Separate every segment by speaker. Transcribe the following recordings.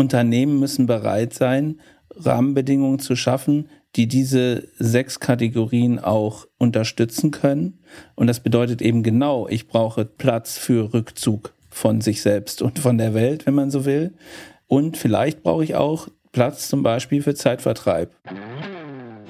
Speaker 1: Unternehmen müssen bereit sein, Rahmenbedingungen zu schaffen, die diese sechs Kategorien auch unterstützen können. Und das bedeutet eben genau, ich brauche Platz für Rückzug von sich selbst und von der Welt, wenn man so will. Und vielleicht brauche ich auch Platz zum Beispiel für Zeitvertreib.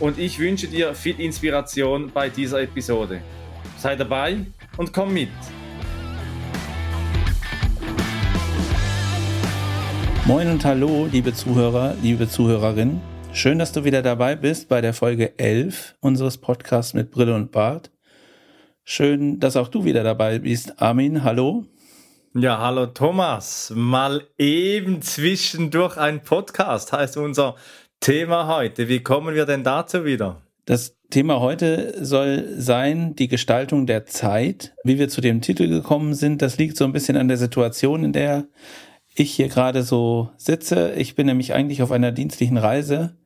Speaker 2: und ich wünsche dir viel Inspiration bei dieser Episode. Sei dabei und komm mit.
Speaker 1: Moin und hallo, liebe Zuhörer, liebe Zuhörerinnen. Schön, dass du wieder dabei bist bei der Folge 11 unseres Podcasts mit Brille und Bart. Schön, dass auch du wieder dabei bist. Armin, hallo.
Speaker 2: Ja, hallo Thomas. Mal eben zwischendurch ein Podcast heißt unser Thema heute. Wie kommen wir denn dazu wieder?
Speaker 1: Das Thema heute soll sein die Gestaltung der Zeit. Wie wir zu dem Titel gekommen sind, das liegt so ein bisschen an der Situation, in der ich hier gerade so sitze. Ich bin nämlich eigentlich auf einer dienstlichen Reise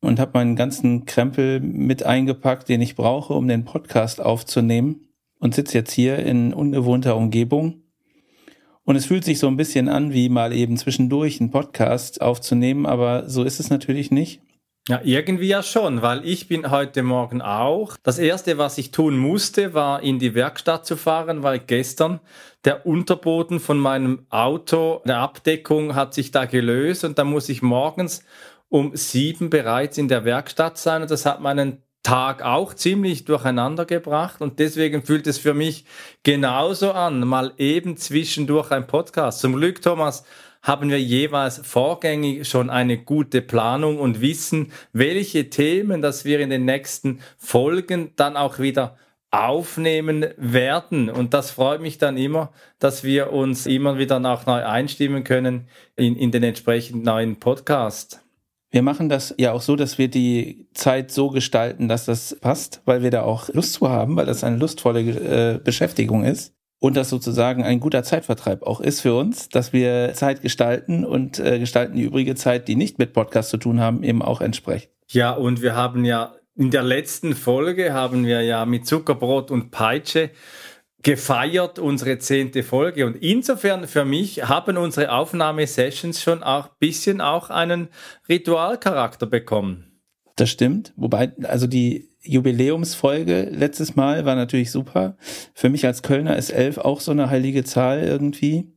Speaker 1: und habe meinen ganzen Krempel mit eingepackt, den ich brauche, um den Podcast aufzunehmen und sitze jetzt hier in ungewohnter Umgebung und es fühlt sich so ein bisschen an, wie mal eben zwischendurch einen Podcast aufzunehmen, aber so ist es natürlich nicht.
Speaker 2: Ja, irgendwie ja schon, weil ich bin heute Morgen auch. Das erste, was ich tun musste, war in die Werkstatt zu fahren, weil gestern der Unterboden von meinem Auto, der Abdeckung hat sich da gelöst und da muss ich morgens um sieben bereits in der Werkstatt sein und das hat meinen Tag auch ziemlich durcheinander gebracht und deswegen fühlt es für mich genauso an, mal eben zwischendurch ein Podcast. Zum Glück, Thomas, haben wir jeweils vorgängig schon eine gute Planung und wissen, welche Themen, dass wir in den nächsten Folgen dann auch wieder aufnehmen werden. Und das freut mich dann immer, dass wir uns immer wieder auch neu einstimmen können in, in den entsprechenden neuen Podcast.
Speaker 1: Wir machen das ja auch so, dass wir die Zeit so gestalten, dass das passt, weil wir da auch Lust zu haben, weil das eine lustvolle äh, Beschäftigung ist und das sozusagen ein guter Zeitvertreib auch ist für uns, dass wir Zeit gestalten und äh, gestalten die übrige Zeit, die nicht mit Podcast zu tun haben, eben auch entsprechend.
Speaker 2: Ja, und wir haben ja in der letzten Folge haben wir ja mit Zuckerbrot und Peitsche gefeiert, unsere zehnte Folge. Und insofern für mich haben unsere Aufnahmesessions schon auch bisschen auch einen Ritualcharakter bekommen.
Speaker 1: Das stimmt. Wobei, also die Jubiläumsfolge letztes Mal war natürlich super. Für mich als Kölner ist elf auch so eine heilige Zahl irgendwie.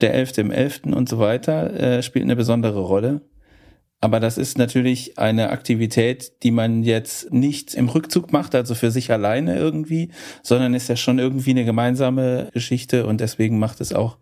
Speaker 1: Der elfte im elften und so weiter äh, spielt eine besondere Rolle. Aber das ist natürlich eine Aktivität, die man jetzt nicht im Rückzug macht, also für sich alleine irgendwie, sondern ist ja schon irgendwie eine gemeinsame Geschichte und deswegen macht es auch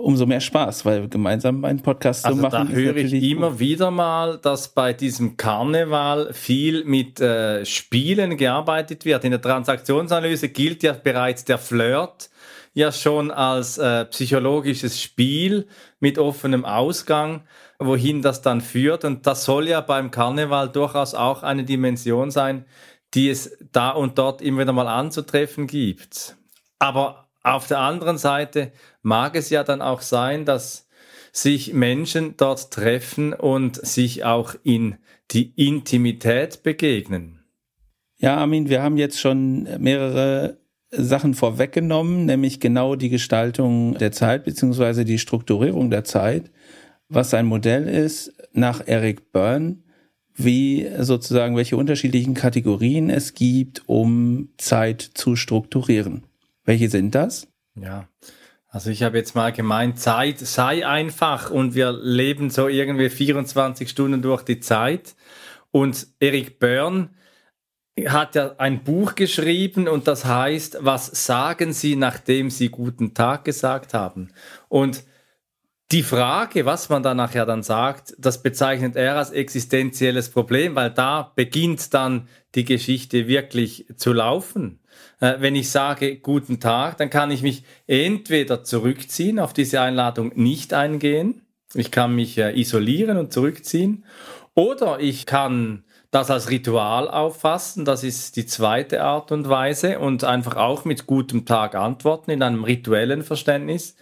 Speaker 1: umso mehr Spaß, weil gemeinsam einen Podcast
Speaker 2: also
Speaker 1: zu machen.
Speaker 2: Da höre ich immer gut. wieder mal, dass bei diesem Karneval viel mit äh, Spielen gearbeitet wird. In der Transaktionsanalyse gilt ja bereits der Flirt ja schon als äh, psychologisches Spiel mit offenem Ausgang wohin das dann führt. Und das soll ja beim Karneval durchaus auch eine Dimension sein, die es da und dort immer wieder mal anzutreffen gibt. Aber auf der anderen Seite mag es ja dann auch sein, dass sich Menschen dort treffen und sich auch in die Intimität begegnen.
Speaker 1: Ja, Armin, wir haben jetzt schon mehrere Sachen vorweggenommen, nämlich genau die Gestaltung der Zeit beziehungsweise die Strukturierung der Zeit was sein Modell ist, nach Eric Byrne, wie sozusagen, welche unterschiedlichen Kategorien es gibt, um Zeit zu strukturieren. Welche sind das?
Speaker 2: Ja, also ich habe jetzt mal gemeint, Zeit sei einfach und wir leben so irgendwie 24 Stunden durch die Zeit. Und Eric Byrne hat ja ein Buch geschrieben und das heißt, was sagen Sie, nachdem Sie guten Tag gesagt haben? Und die Frage, was man da nachher dann sagt, das bezeichnet er als existenzielles Problem, weil da beginnt dann die Geschichte wirklich zu laufen. Äh, wenn ich sage guten Tag, dann kann ich mich entweder zurückziehen, auf diese Einladung nicht eingehen, ich kann mich äh, isolieren und zurückziehen, Oder ich kann das als Ritual auffassen, das ist die zweite Art und Weise und einfach auch mit gutem Tag antworten in einem rituellen Verständnis.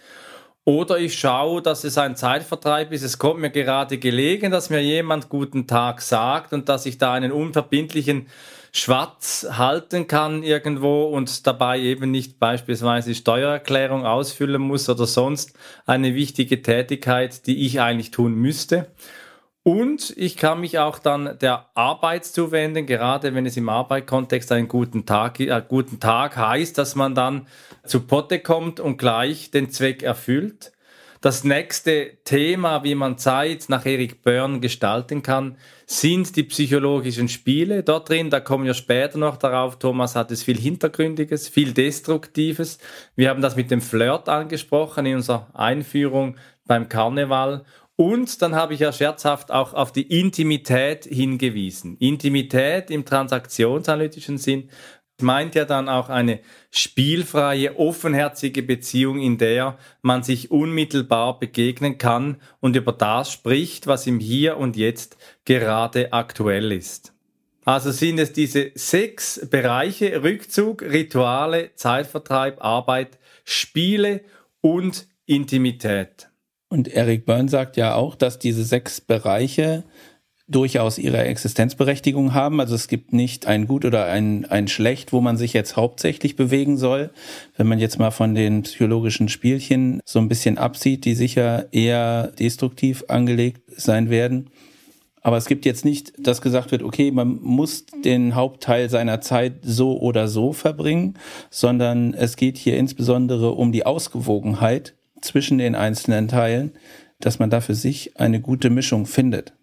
Speaker 2: Oder ich schaue, dass es ein Zeitvertreib ist. Es kommt mir gerade gelegen, dass mir jemand guten Tag sagt und dass ich da einen unverbindlichen Schwarz halten kann irgendwo und dabei eben nicht beispielsweise Steuererklärung ausfüllen muss oder sonst eine wichtige Tätigkeit, die ich eigentlich tun müsste. Und ich kann mich auch dann der Arbeit zuwenden, gerade wenn es im Arbeitskontext einen guten Tag, äh, guten Tag heißt, dass man dann zu Potte kommt und gleich den Zweck erfüllt. Das nächste Thema, wie man Zeit nach Eric Byrne gestalten kann, sind die psychologischen Spiele. Dort drin, da kommen wir später noch darauf, Thomas hat es viel Hintergründiges, viel Destruktives. Wir haben das mit dem Flirt angesprochen in unserer Einführung beim Karneval. Und dann habe ich ja scherzhaft auch auf die Intimität hingewiesen. Intimität im transaktionsanalytischen Sinn meint ja dann auch eine spielfreie, offenherzige Beziehung, in der man sich unmittelbar begegnen kann und über das spricht, was im Hier und Jetzt gerade aktuell ist. Also sind es diese sechs Bereiche Rückzug, Rituale, Zeitvertreib, Arbeit, Spiele und Intimität.
Speaker 1: Und Eric Byrne sagt ja auch, dass diese sechs Bereiche durchaus ihre Existenzberechtigung haben. Also es gibt nicht ein Gut oder ein, ein Schlecht, wo man sich jetzt hauptsächlich bewegen soll. Wenn man jetzt mal von den psychologischen Spielchen so ein bisschen absieht, die sicher eher destruktiv angelegt sein werden. Aber es gibt jetzt nicht, dass gesagt wird, okay, man muss den Hauptteil seiner Zeit so oder so verbringen, sondern es geht hier insbesondere um die Ausgewogenheit zwischen den einzelnen Teilen, dass man da für sich eine gute Mischung findet.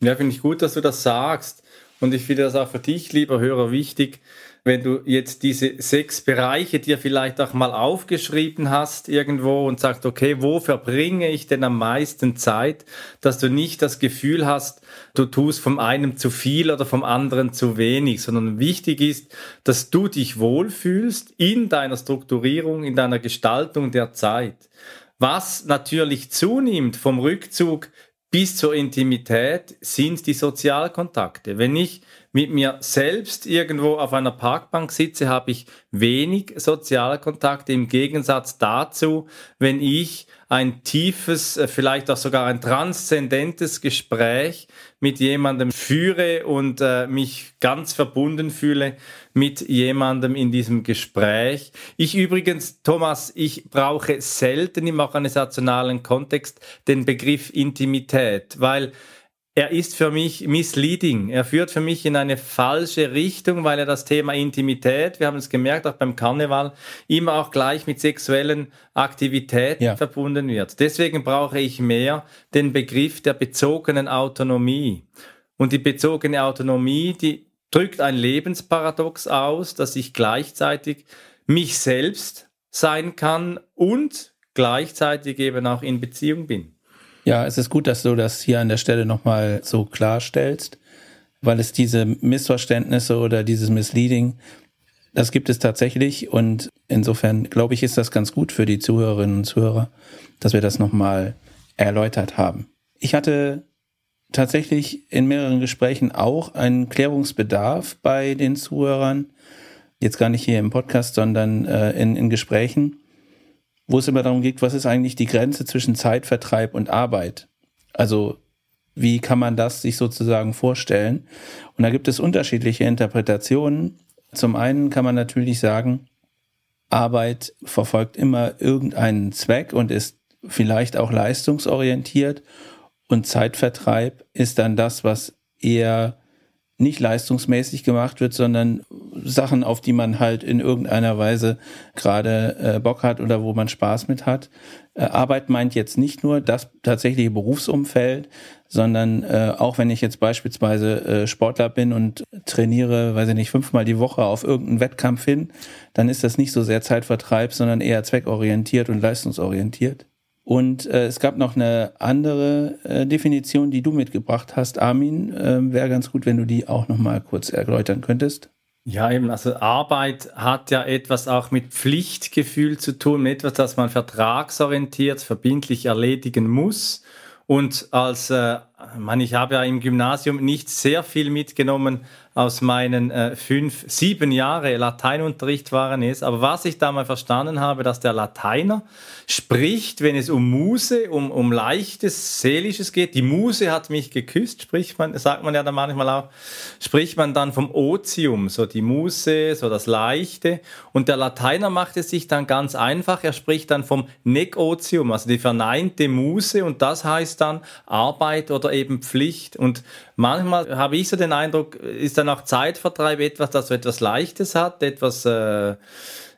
Speaker 2: Ja, finde ich gut, dass du das sagst. Und ich finde das auch für dich, lieber Hörer, wichtig, wenn du jetzt diese sechs Bereiche dir vielleicht auch mal aufgeschrieben hast irgendwo und sagst, okay, wo verbringe ich denn am meisten Zeit, dass du nicht das Gefühl hast, du tust vom einen zu viel oder vom anderen zu wenig, sondern wichtig ist, dass du dich wohlfühlst in deiner Strukturierung, in deiner Gestaltung der Zeit. Was natürlich zunimmt vom Rückzug bis zur Intimität sind die Sozialkontakte. Wenn ich mit mir selbst irgendwo auf einer Parkbank sitze, habe ich wenig Sozialkontakte im Gegensatz dazu, wenn ich ein tiefes, äh, vielleicht auch sogar ein transzendentes Gespräch mit jemandem führe und äh, mich ganz verbunden fühle mit jemandem in diesem Gespräch. Ich übrigens, Thomas, ich brauche selten im organisationalen Kontext den Begriff Intimität, weil er ist für mich misleading. Er führt für mich in eine falsche Richtung, weil er das Thema Intimität, wir haben es gemerkt, auch beim Karneval, immer auch gleich mit sexuellen Aktivitäten ja. verbunden wird. Deswegen brauche ich mehr den Begriff der bezogenen Autonomie. Und die bezogene Autonomie, die drückt ein Lebensparadox aus, dass ich gleichzeitig mich selbst sein kann und gleichzeitig eben auch in Beziehung bin.
Speaker 1: Ja, es ist gut, dass du das hier an der Stelle nochmal so klarstellst, weil es diese Missverständnisse oder dieses Misleading, das gibt es tatsächlich. Und insofern glaube ich, ist das ganz gut für die Zuhörerinnen und Zuhörer, dass wir das nochmal erläutert haben. Ich hatte tatsächlich in mehreren Gesprächen auch einen Klärungsbedarf bei den Zuhörern, jetzt gar nicht hier im Podcast, sondern äh, in, in Gesprächen wo es immer darum geht, was ist eigentlich die Grenze zwischen Zeitvertreib und Arbeit? Also wie kann man das sich sozusagen vorstellen? Und da gibt es unterschiedliche Interpretationen. Zum einen kann man natürlich sagen, Arbeit verfolgt immer irgendeinen Zweck und ist vielleicht auch leistungsorientiert und Zeitvertreib ist dann das, was eher nicht leistungsmäßig gemacht wird, sondern Sachen, auf die man halt in irgendeiner Weise gerade äh, Bock hat oder wo man Spaß mit hat. Äh, Arbeit meint jetzt nicht nur das tatsächliche Berufsumfeld, sondern äh, auch wenn ich jetzt beispielsweise äh, Sportler bin und trainiere, weiß ich nicht, fünfmal die Woche auf irgendeinen Wettkampf hin, dann ist das nicht so sehr Zeitvertreib, sondern eher zweckorientiert und leistungsorientiert. Und äh, es gab noch eine andere äh, Definition, die du mitgebracht hast, Armin. Äh, Wäre ganz gut, wenn du die auch noch mal kurz erläutern könntest.
Speaker 2: Ja, eben, also Arbeit hat ja etwas auch mit Pflichtgefühl zu tun, mit etwas, das man vertragsorientiert, verbindlich erledigen muss. Und als äh, man, ich habe ja im Gymnasium nicht sehr viel mitgenommen aus meinen äh, fünf, sieben Jahre Lateinunterricht waren es. Aber was ich da mal verstanden habe, dass der Lateiner spricht, wenn es um Muse, um, um leichtes, seelisches geht. Die Muse hat mich geküsst, spricht man, sagt man ja dann manchmal auch, spricht man dann vom Otium, so die Muse, so das Leichte. Und der Lateiner macht es sich dann ganz einfach. Er spricht dann vom Negotium, also die verneinte Muse. Und das heißt dann Arbeit oder eben Pflicht. Und manchmal habe ich so den Eindruck, ist dann auch Zeitvertreib etwas, das so etwas Leichtes hat, etwas äh,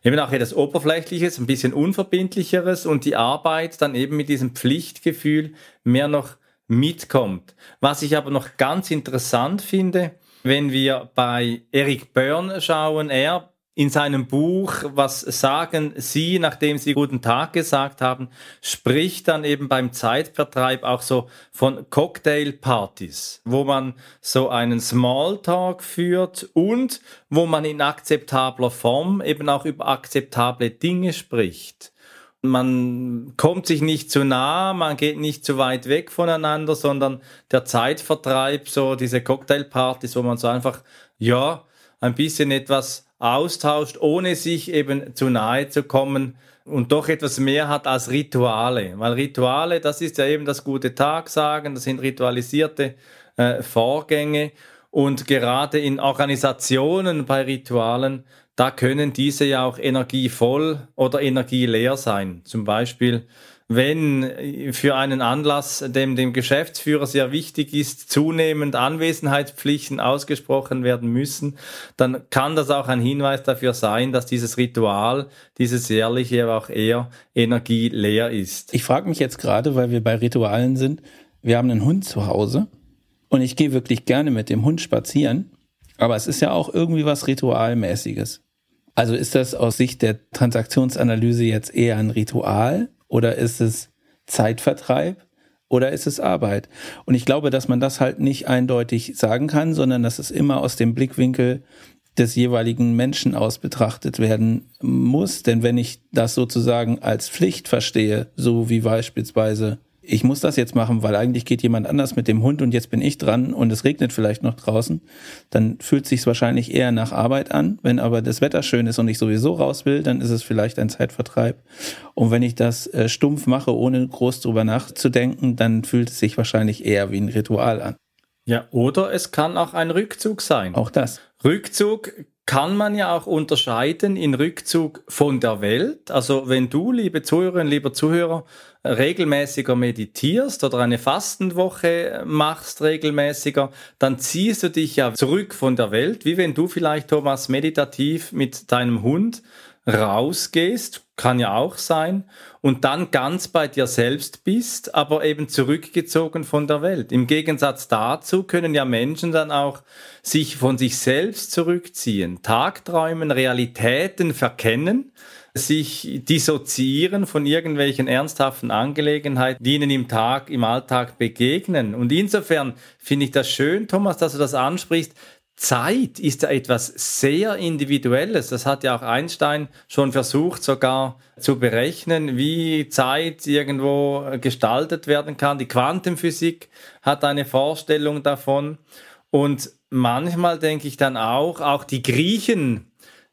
Speaker 2: eben auch etwas Oberflächliches, ein bisschen Unverbindlicheres und die Arbeit dann eben mit diesem Pflichtgefühl mehr noch mitkommt. Was ich aber noch ganz interessant finde, wenn wir bei Eric Byrne schauen, er in seinem Buch, was sagen Sie, nachdem Sie guten Tag gesagt haben, spricht dann eben beim Zeitvertreib auch so von Cocktailpartys, wo man so einen Smalltalk führt und wo man in akzeptabler Form eben auch über akzeptable Dinge spricht. Man kommt sich nicht zu nah, man geht nicht zu weit weg voneinander, sondern der Zeitvertreib, so diese Cocktailpartys, wo man so einfach, ja, ein bisschen etwas austauscht, ohne sich eben zu nahe zu kommen und doch etwas mehr hat als Rituale. Weil Rituale, das ist ja eben das gute Tag sagen, das sind ritualisierte äh, Vorgänge und gerade in Organisationen bei Ritualen, da können diese ja auch energievoll oder energieleer sein. Zum Beispiel wenn für einen Anlass, dem dem Geschäftsführer sehr wichtig ist, zunehmend Anwesenheitspflichten ausgesprochen werden müssen, dann kann das auch ein Hinweis dafür sein, dass dieses Ritual, dieses jährliche auch eher energieleer ist.
Speaker 1: Ich frage mich jetzt gerade, weil wir bei Ritualen sind, wir haben einen Hund zu Hause und ich gehe wirklich gerne mit dem Hund spazieren, aber es ist ja auch irgendwie was Ritualmäßiges. Also ist das aus Sicht der Transaktionsanalyse jetzt eher ein Ritual oder ist es Zeitvertreib oder ist es Arbeit? Und ich glaube, dass man das halt nicht eindeutig sagen kann, sondern dass es immer aus dem Blickwinkel des jeweiligen Menschen aus betrachtet werden muss. Denn wenn ich das sozusagen als Pflicht verstehe, so wie beispielsweise ich muss das jetzt machen, weil eigentlich geht jemand anders mit dem Hund und jetzt bin ich dran und es regnet vielleicht noch draußen, dann fühlt sich wahrscheinlich eher nach Arbeit an. Wenn aber das Wetter schön ist und ich sowieso raus will, dann ist es vielleicht ein Zeitvertreib. Und wenn ich das äh, stumpf mache, ohne groß drüber nachzudenken, dann fühlt es sich wahrscheinlich eher wie ein Ritual an.
Speaker 2: Ja, oder es kann auch ein Rückzug sein.
Speaker 1: Auch das.
Speaker 2: Rückzug kann man ja auch unterscheiden in Rückzug von der Welt. Also wenn du, liebe Zuhörerinnen, lieber Zuhörer, regelmäßiger meditierst oder eine Fastenwoche machst regelmäßiger, dann ziehst du dich ja zurück von der Welt, wie wenn du vielleicht, Thomas, meditativ mit deinem Hund rausgehst, kann ja auch sein, und dann ganz bei dir selbst bist, aber eben zurückgezogen von der Welt. Im Gegensatz dazu können ja Menschen dann auch sich von sich selbst zurückziehen, Tagträumen, Realitäten verkennen, sich dissoziieren von irgendwelchen ernsthaften Angelegenheiten, die ihnen im Tag, im Alltag begegnen. Und insofern finde ich das schön, Thomas, dass du das ansprichst. Zeit ist ja etwas sehr Individuelles. Das hat ja auch Einstein schon versucht, sogar zu berechnen, wie Zeit irgendwo gestaltet werden kann. Die Quantenphysik hat eine Vorstellung davon. Und manchmal denke ich dann auch, auch die Griechen,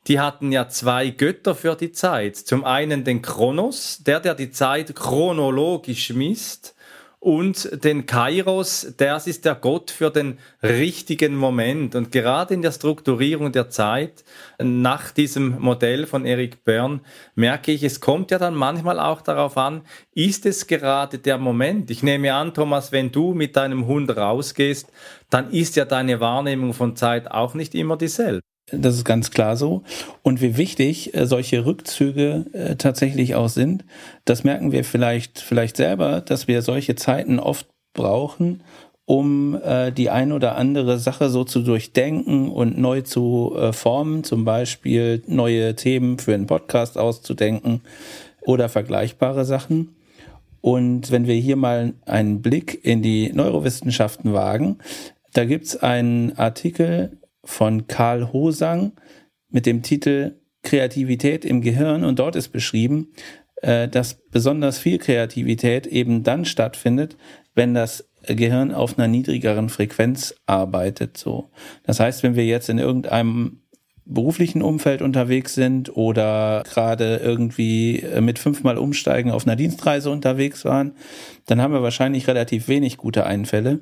Speaker 2: die hatten ja zwei Götter für die Zeit. Zum einen den Kronos, der, der die Zeit chronologisch misst, und den Kairos, das ist der Gott für den richtigen Moment. Und gerade in der Strukturierung der Zeit, nach diesem Modell von Eric Byrne, merke ich, es kommt ja dann manchmal auch darauf an, ist es gerade der Moment? Ich nehme an, Thomas, wenn du mit deinem Hund rausgehst, dann ist ja deine Wahrnehmung von Zeit auch nicht immer dieselbe.
Speaker 1: Das ist ganz klar so. Und wie wichtig äh, solche Rückzüge äh, tatsächlich auch sind, das merken wir vielleicht, vielleicht selber, dass wir solche Zeiten oft brauchen, um äh, die ein oder andere Sache so zu durchdenken und neu zu formen, zum Beispiel neue Themen für einen Podcast auszudenken oder vergleichbare Sachen. Und wenn wir hier mal einen Blick in die Neurowissenschaften wagen, da gibt's einen Artikel von Karl Hosang mit dem Titel Kreativität im Gehirn und dort ist beschrieben, äh, dass besonders viel Kreativität eben dann stattfindet, wenn das Gehirn auf einer niedrigeren Frequenz arbeitet. So, das heißt, wenn wir jetzt in irgendeinem beruflichen Umfeld unterwegs sind oder gerade irgendwie äh, mit fünfmal umsteigen auf einer Dienstreise unterwegs waren, dann haben wir wahrscheinlich relativ wenig gute Einfälle.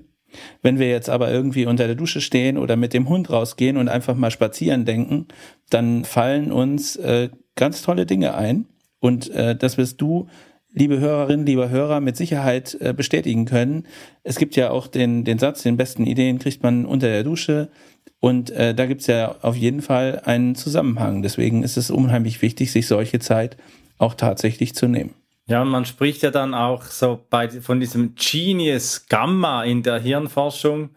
Speaker 1: Wenn wir jetzt aber irgendwie unter der Dusche stehen oder mit dem Hund rausgehen und einfach mal spazieren denken, dann fallen uns äh, ganz tolle Dinge ein. Und äh, das wirst du, liebe Hörerinnen, lieber Hörer, mit Sicherheit äh, bestätigen können. Es gibt ja auch den, den Satz, den besten Ideen kriegt man unter der Dusche. Und äh, da gibt's ja auf jeden Fall einen Zusammenhang. Deswegen ist es unheimlich wichtig, sich solche Zeit auch tatsächlich zu nehmen.
Speaker 2: Ja, man spricht ja dann auch so bei, von diesem Genius Gamma in der Hirnforschung.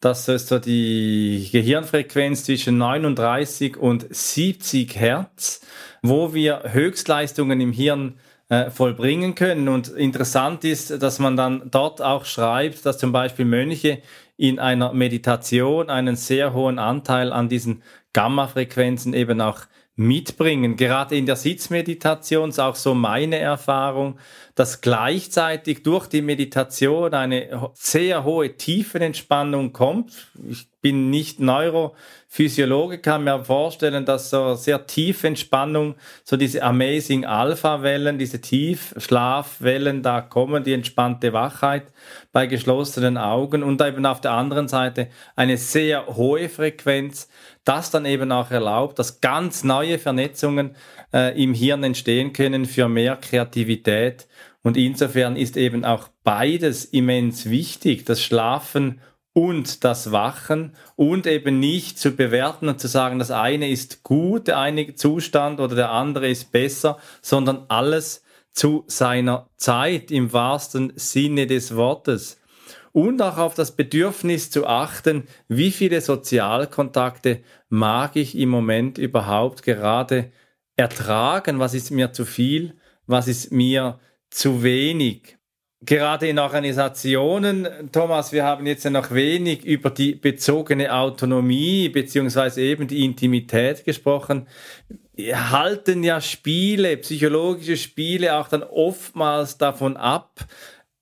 Speaker 2: Das ist so die Gehirnfrequenz zwischen 39 und 70 Hertz, wo wir Höchstleistungen im Hirn äh, vollbringen können. Und interessant ist, dass man dann dort auch schreibt, dass zum Beispiel Mönche in einer Meditation einen sehr hohen Anteil an diesen Gamma-Frequenzen eben auch mitbringen. Gerade in der Sitzmeditation ist auch so meine Erfahrung, dass gleichzeitig durch die Meditation eine sehr hohe Tiefenentspannung kommt. Ich bin nicht Neurophysiologe, kann mir vorstellen, dass so sehr tiefe Entspannung, so diese Amazing Alpha-Wellen, diese Tiefschlafwellen, da kommen, die entspannte Wachheit bei geschlossenen Augen und eben auf der anderen Seite eine sehr hohe Frequenz, das dann eben auch erlaubt, dass ganz neue Vernetzungen äh, im Hirn entstehen können für mehr Kreativität. Und insofern ist eben auch beides immens wichtig, das Schlafen und das Wachen und eben nicht zu bewerten und zu sagen, das eine ist gut, der eine Zustand oder der andere ist besser, sondern alles zu seiner Zeit im wahrsten Sinne des Wortes und auch auf das Bedürfnis zu achten, wie viele Sozialkontakte mag ich im Moment überhaupt gerade ertragen, was ist mir zu viel, was ist mir zu wenig. Gerade in Organisationen, Thomas, wir haben jetzt noch wenig über die bezogene Autonomie beziehungsweise eben die Intimität gesprochen. Halten ja Spiele, psychologische Spiele auch dann oftmals davon ab,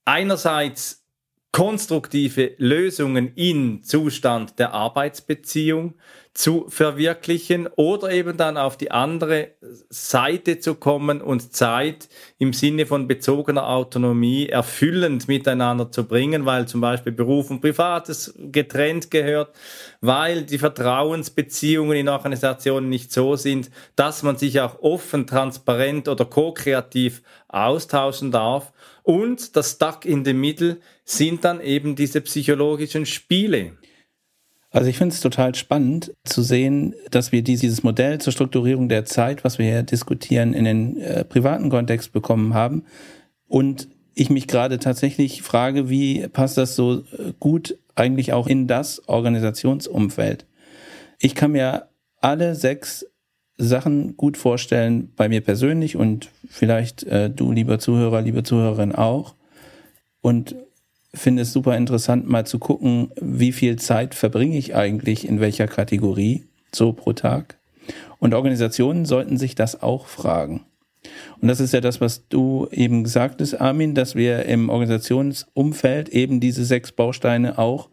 Speaker 2: einerseits konstruktive Lösungen in Zustand der Arbeitsbeziehung zu verwirklichen oder eben dann auf die andere Seite zu kommen und Zeit im Sinne von bezogener Autonomie erfüllend miteinander zu bringen, weil zum Beispiel Beruf und Privates getrennt gehört, weil die Vertrauensbeziehungen in Organisationen nicht so sind, dass man sich auch offen, transparent oder ko-kreativ austauschen darf. Und das Stuck in the Middle sind dann eben diese psychologischen Spiele.
Speaker 1: Also ich finde es total spannend zu sehen, dass wir dieses Modell zur Strukturierung der Zeit, was wir hier diskutieren, in den äh, privaten Kontext bekommen haben. Und ich mich gerade tatsächlich frage, wie passt das so äh, gut eigentlich auch in das Organisationsumfeld? Ich kann mir alle sechs Sachen gut vorstellen bei mir persönlich und vielleicht äh, du, lieber Zuhörer, liebe Zuhörerin auch. Und finde es super interessant, mal zu gucken, wie viel Zeit verbringe ich eigentlich in welcher Kategorie so pro Tag. Und Organisationen sollten sich das auch fragen. Und das ist ja das, was du eben gesagt hast, Armin, dass wir im Organisationsumfeld eben diese sechs Bausteine auch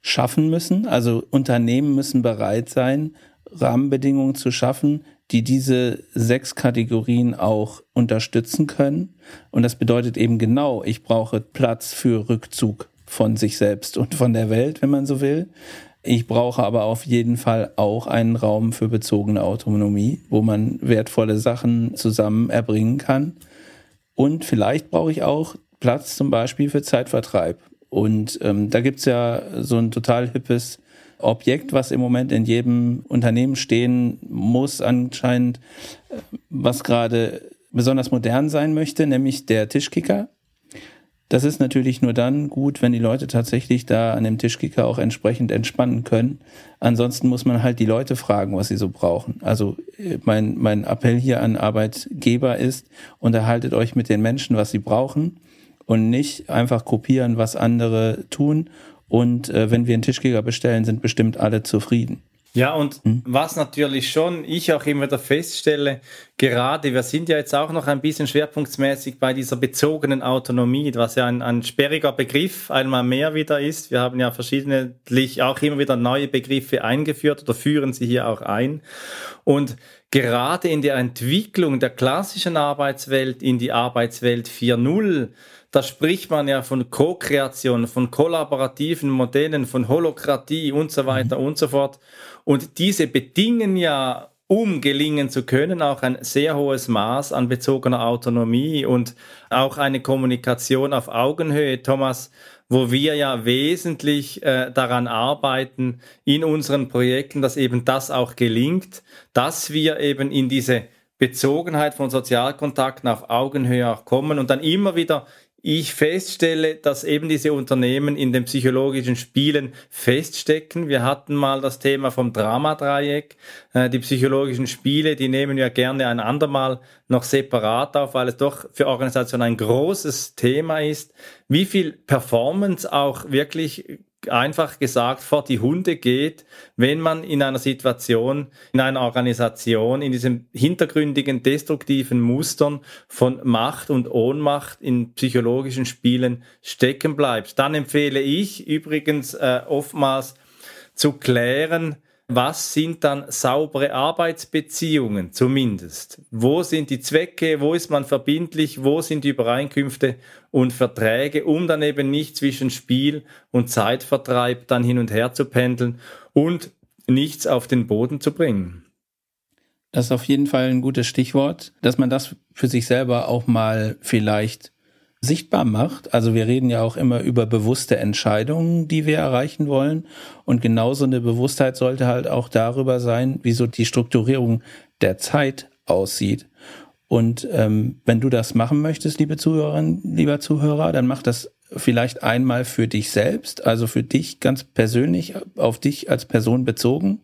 Speaker 1: schaffen müssen. Also Unternehmen müssen bereit sein, Rahmenbedingungen zu schaffen, die diese sechs Kategorien auch unterstützen können. Und das bedeutet eben genau, ich brauche Platz für Rückzug von sich selbst und von der Welt, wenn man so will. Ich brauche aber auf jeden Fall auch einen Raum für bezogene Autonomie, wo man wertvolle Sachen zusammen erbringen kann. Und vielleicht brauche ich auch Platz zum Beispiel für Zeitvertreib. Und ähm, da gibt's ja so ein total hippes Objekt, was im Moment in jedem Unternehmen stehen muss, anscheinend, was gerade besonders modern sein möchte, nämlich der Tischkicker. Das ist natürlich nur dann gut, wenn die Leute tatsächlich da an dem Tischkicker auch entsprechend entspannen können. Ansonsten muss man halt die Leute fragen, was sie so brauchen. Also mein, mein Appell hier an Arbeitgeber ist, unterhaltet euch mit den Menschen, was sie brauchen und nicht einfach kopieren, was andere tun und äh, wenn wir einen Tischkicker bestellen, sind bestimmt alle zufrieden.
Speaker 2: Ja, und hm. was natürlich schon ich auch immer wieder feststelle, gerade wir sind ja jetzt auch noch ein bisschen schwerpunktmäßig bei dieser bezogenen Autonomie, was ja ein, ein sperriger Begriff einmal mehr wieder ist. Wir haben ja verschiedentlich auch immer wieder neue Begriffe eingeführt oder führen sie hier auch ein. Und gerade in der Entwicklung der klassischen Arbeitswelt in die Arbeitswelt 4.0, da spricht man ja von Co-Kreation, von kollaborativen Modellen, von Holokratie und so weiter mhm. und so fort. Und diese bedingen ja, um gelingen zu können, auch ein sehr hohes Maß an bezogener Autonomie und auch eine Kommunikation auf Augenhöhe, Thomas, wo wir ja wesentlich äh, daran arbeiten in unseren Projekten, dass eben das auch gelingt, dass wir eben in diese Bezogenheit von Sozialkontakten auf Augenhöhe auch kommen und dann immer wieder ich feststelle, dass eben diese Unternehmen in den psychologischen Spielen feststecken. Wir hatten mal das Thema vom Dramadreieck. Äh, die psychologischen Spiele, die nehmen wir gerne ein andermal noch separat auf, weil es doch für Organisationen ein großes Thema ist. Wie viel Performance auch wirklich einfach gesagt vor die Hunde geht, wenn man in einer Situation, in einer Organisation, in diesen hintergründigen, destruktiven Mustern von Macht und Ohnmacht in psychologischen Spielen stecken bleibt. Dann empfehle ich übrigens äh, oftmals zu klären, was sind dann saubere Arbeitsbeziehungen zumindest? Wo sind die Zwecke? Wo ist man verbindlich? Wo sind die Übereinkünfte und Verträge, um dann eben nicht zwischen Spiel und Zeitvertreib dann hin und her zu pendeln und nichts auf den Boden zu bringen?
Speaker 1: Das ist auf jeden Fall ein gutes Stichwort, dass man das für sich selber auch mal vielleicht sichtbar macht. Also wir reden ja auch immer über bewusste Entscheidungen, die wir erreichen wollen. Und genauso eine Bewusstheit sollte halt auch darüber sein, wieso die Strukturierung der Zeit aussieht. Und ähm, wenn du das machen möchtest, liebe Zuhörerin, lieber Zuhörer, dann mach das vielleicht einmal für dich selbst, also für dich ganz persönlich, auf dich als Person bezogen,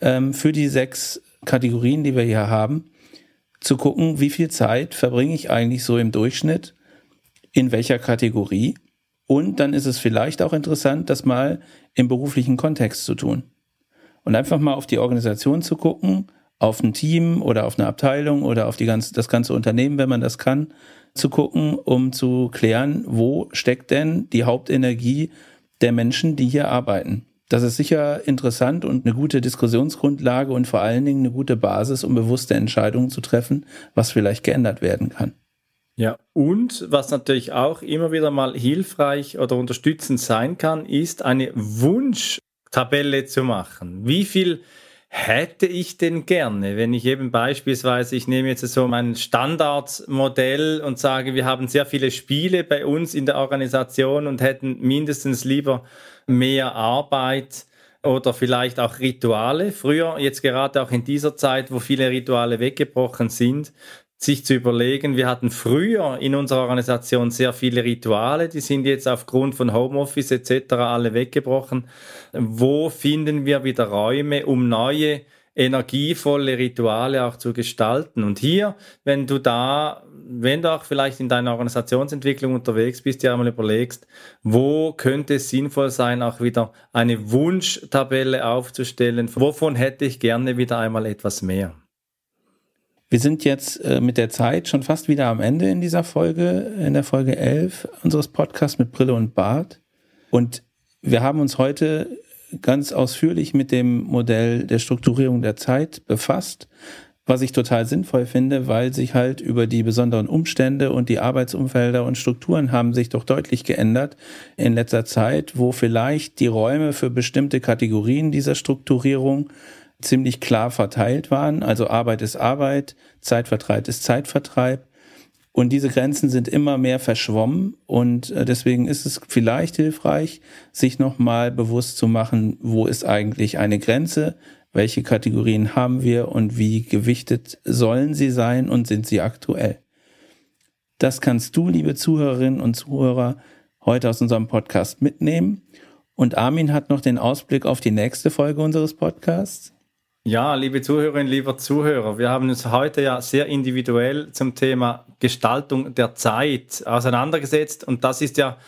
Speaker 1: ähm, für die sechs Kategorien, die wir hier haben, zu gucken, wie viel Zeit verbringe ich eigentlich so im Durchschnitt in welcher Kategorie. Und dann ist es vielleicht auch interessant, das mal im beruflichen Kontext zu tun. Und einfach mal auf die Organisation zu gucken, auf ein Team oder auf eine Abteilung oder auf die ganze, das ganze Unternehmen, wenn man das kann, zu gucken, um zu klären, wo steckt denn die Hauptenergie der Menschen, die hier arbeiten. Das ist sicher interessant und eine gute Diskussionsgrundlage und vor allen Dingen eine gute Basis, um bewusste Entscheidungen zu treffen, was vielleicht geändert werden kann.
Speaker 2: Ja, und was natürlich auch immer wieder mal hilfreich oder unterstützend sein kann, ist eine Wunschtabelle zu machen. Wie viel hätte ich denn gerne, wenn ich eben beispielsweise, ich nehme jetzt so mein Standardmodell und sage, wir haben sehr viele Spiele bei uns in der Organisation und hätten mindestens lieber mehr Arbeit oder vielleicht auch Rituale. Früher, jetzt gerade auch in dieser Zeit, wo viele Rituale weggebrochen sind, sich zu überlegen, wir hatten früher in unserer Organisation sehr viele Rituale, die sind jetzt aufgrund von Homeoffice etc. alle weggebrochen. Wo finden wir wieder Räume, um neue energievolle Rituale auch zu gestalten. Und hier, wenn du da, wenn du auch vielleicht in deiner Organisationsentwicklung unterwegs bist, dir einmal überlegst, wo könnte es sinnvoll sein, auch wieder eine Wunschtabelle aufzustellen, wovon hätte ich gerne wieder einmal etwas mehr.
Speaker 1: Wir sind jetzt äh, mit der Zeit schon fast wieder am Ende in dieser Folge, in der Folge 11 unseres Podcasts mit Brille und Bart. Und wir haben uns heute ganz ausführlich mit dem Modell der Strukturierung der Zeit befasst, was ich total sinnvoll finde, weil sich halt über die besonderen Umstände und die Arbeitsumfelder und Strukturen haben sich doch deutlich geändert in letzter Zeit, wo vielleicht die Räume für bestimmte Kategorien dieser Strukturierung ziemlich klar verteilt waren. Also Arbeit ist Arbeit, Zeitvertreib ist Zeitvertreib. Und diese Grenzen sind immer mehr verschwommen und äh, deswegen ist es vielleicht hilfreich, sich nochmal bewusst zu machen, wo ist eigentlich eine Grenze, welche Kategorien haben wir und wie gewichtet sollen sie sein und sind sie aktuell. Das kannst du, liebe Zuhörerinnen und Zuhörer, heute aus unserem Podcast mitnehmen. Und Armin hat noch den Ausblick auf die nächste Folge unseres Podcasts.
Speaker 2: Ja, liebe Zuhörerinnen, lieber Zuhörer, wir haben uns heute ja sehr individuell zum Thema Gestaltung der Zeit auseinandergesetzt und das ist ja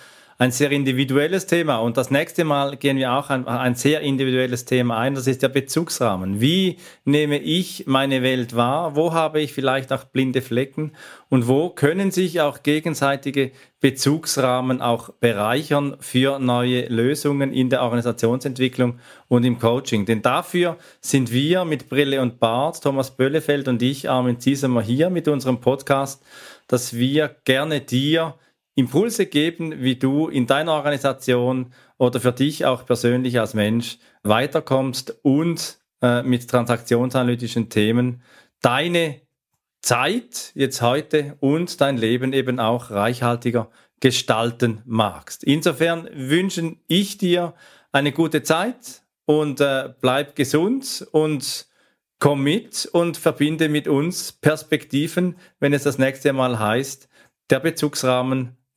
Speaker 2: ein sehr individuelles Thema. Und das nächste Mal gehen wir auch ein, ein sehr individuelles Thema ein. Das ist der Bezugsrahmen. Wie nehme ich meine Welt wahr? Wo habe ich vielleicht auch blinde Flecken? Und wo können sich auch gegenseitige Bezugsrahmen auch bereichern für neue Lösungen in der Organisationsentwicklung und im Coaching? Denn dafür sind wir mit Brille und Bart, Thomas Böllefeld und ich, Armin Ziesemer, hier mit unserem Podcast, dass wir gerne dir Impulse geben, wie du in deiner Organisation oder für dich auch persönlich als Mensch weiterkommst und äh, mit transaktionsanalytischen Themen deine Zeit jetzt heute und dein Leben eben auch reichhaltiger gestalten magst. Insofern wünschen ich dir eine gute Zeit und äh, bleib gesund und komm mit und verbinde mit uns Perspektiven, wenn es das nächste Mal heißt, der Bezugsrahmen